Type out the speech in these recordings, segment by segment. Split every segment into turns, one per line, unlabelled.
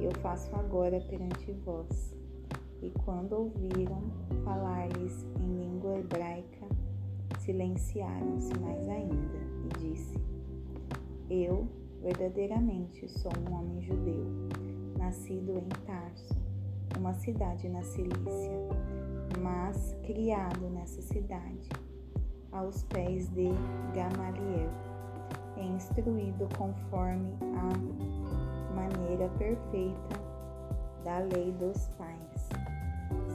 eu faço agora perante vós. E quando ouviram falar-lhes em língua hebraica, silenciaram-se mais ainda e disse: Eu verdadeiramente sou um homem judeu, nascido em Tarso, uma cidade na Cilícia, mas criado nessa cidade, aos pés de Gamaliel, e instruído conforme a maneira perfeita da lei dos pais,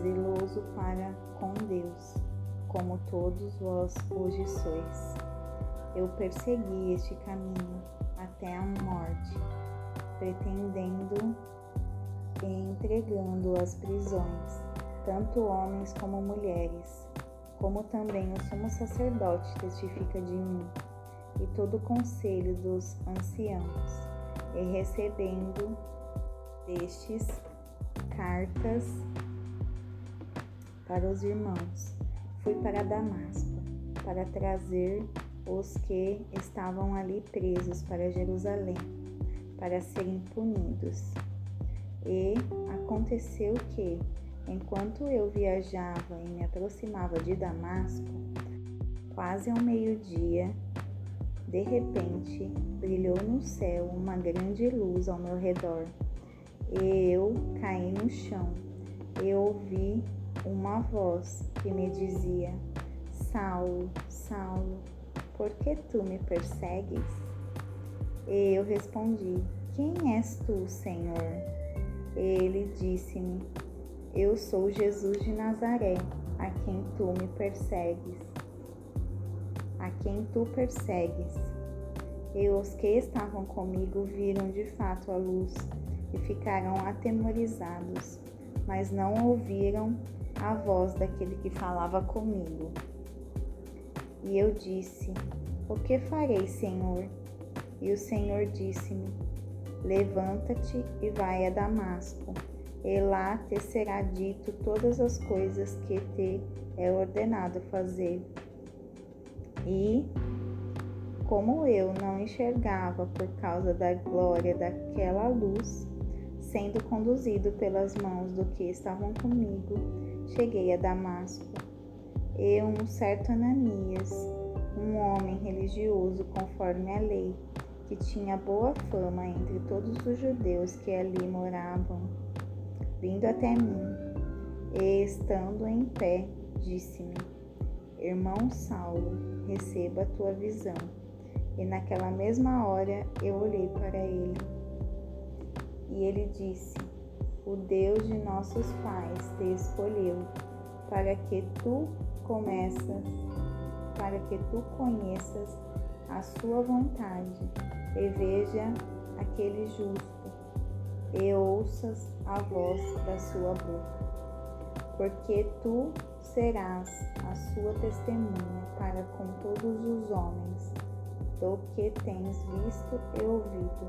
zeloso para com Deus como todos vós hoje sois. Eu persegui este caminho até a morte, pretendendo e entregando às prisões, tanto homens como mulheres, como também o sumo sacerdote testifica de mim, e todo o conselho dos anciãos, e recebendo destes cartas para os irmãos fui para Damasco para trazer os que estavam ali presos para Jerusalém, para serem punidos. E aconteceu que, enquanto eu viajava e me aproximava de Damasco, quase ao meio-dia, de repente brilhou no céu uma grande luz ao meu redor. E eu caí no chão e ouvi uma voz que me dizia: Saulo, Saulo, por que tu me persegues? E eu respondi: Quem és tu, Senhor? Ele disse-me: Eu sou Jesus de Nazaré, a quem tu me persegues. A quem tu persegues. E os que estavam comigo viram de fato a luz e ficaram atemorizados, mas não ouviram a voz daquele que falava comigo. E eu disse: O que farei, Senhor? E o Senhor disse-me: Levanta-te e vai a Damasco, e lá te será dito todas as coisas que te é ordenado fazer. E, como eu não enxergava por causa da glória daquela luz, sendo conduzido pelas mãos do que estavam comigo, cheguei a Damasco. E um certo Ananias, um homem religioso conforme a lei, que tinha boa fama entre todos os judeus que ali moravam, vindo até mim, e estando em pé, disse-me: Irmão Saulo, receba a tua visão. E naquela mesma hora eu olhei para ele. E ele disse: o Deus de nossos pais te escolheu para que tu começas, para que tu conheças a sua vontade e veja aquele justo e ouças a voz da sua boca, porque tu serás a sua testemunha para com todos os homens do que tens visto e ouvido.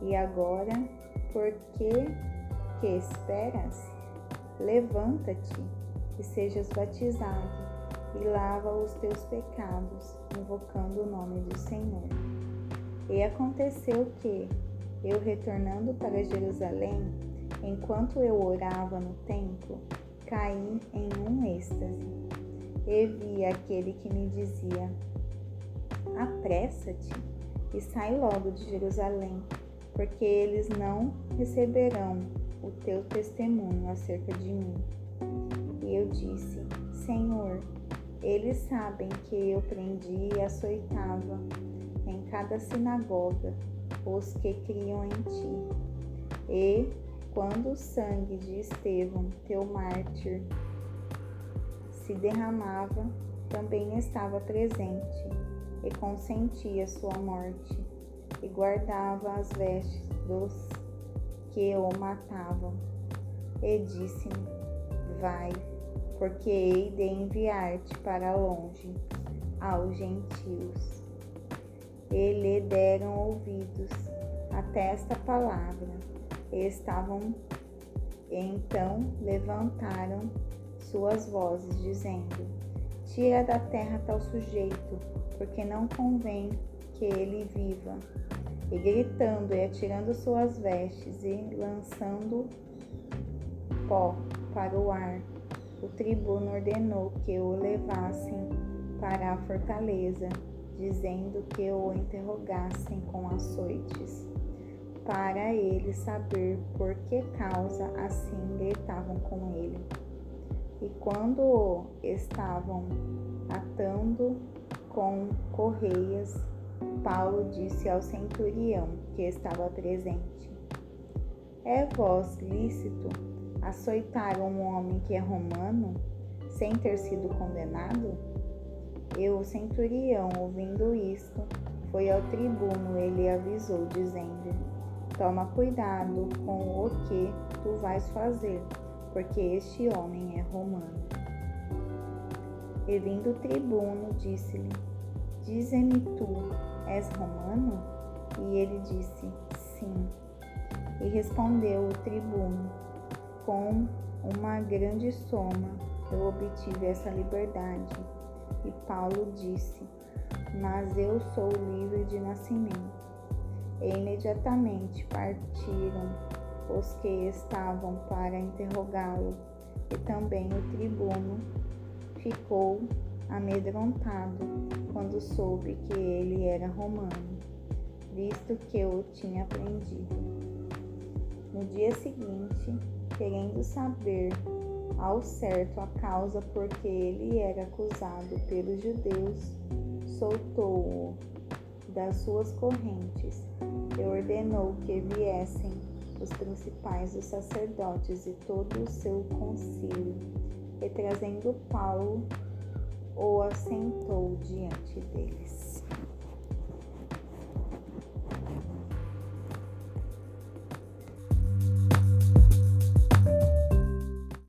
E agora, porque que esperas? Levanta-te e sejas batizado e lava os teus pecados, invocando o nome do Senhor. E aconteceu que, eu retornando para Jerusalém, enquanto eu orava no templo, caí em um êxtase e vi aquele que me dizia: Apressa-te e sai logo de Jerusalém, porque eles não receberão o teu testemunho acerca de mim. E eu disse: Senhor, eles sabem que eu prendi e açoitava em cada sinagoga os que criam em ti. E quando o sangue de Estevão, teu mártir, se derramava, também estava presente e consentia sua morte e guardava as vestes dos que o matavam. E disse-me: Vai, porque hei de enviar-te para longe aos gentios. E lhe deram ouvidos até esta palavra, estavam então levantaram suas vozes, dizendo: Tira da terra tal sujeito, porque não convém que ele viva. E gritando e atirando suas vestes e lançando pó para o ar, o tribuno ordenou que o levassem para a fortaleza, dizendo que o interrogassem com açoites, para ele saber por que causa assim gritavam com ele. E quando estavam atando com correias, Paulo disse ao centurião que estava presente: É vós lícito açoitar um homem que é romano sem ter sido condenado? E o centurião, ouvindo isto, foi ao tribuno e lhe avisou, dizendo: Toma cuidado com o que tu vais fazer, porque este homem é romano. E vindo o tribuno, disse-lhe: Dize-me tu, és romano? E ele disse: Sim. E respondeu o tribuno: Com uma grande soma eu obtive essa liberdade. E Paulo disse: Mas eu sou livre de nascimento. E imediatamente partiram os que estavam para interrogá-lo, e também o tribuno ficou amedrontado quando soube que ele era romano, visto que o tinha prendido. No dia seguinte, querendo saber ao certo a causa por que ele era acusado pelos judeus, soltou-o das suas correntes e ordenou que viessem os principais dos sacerdotes e todo o seu concílio, e trazendo Paulo, o assentou diante dele.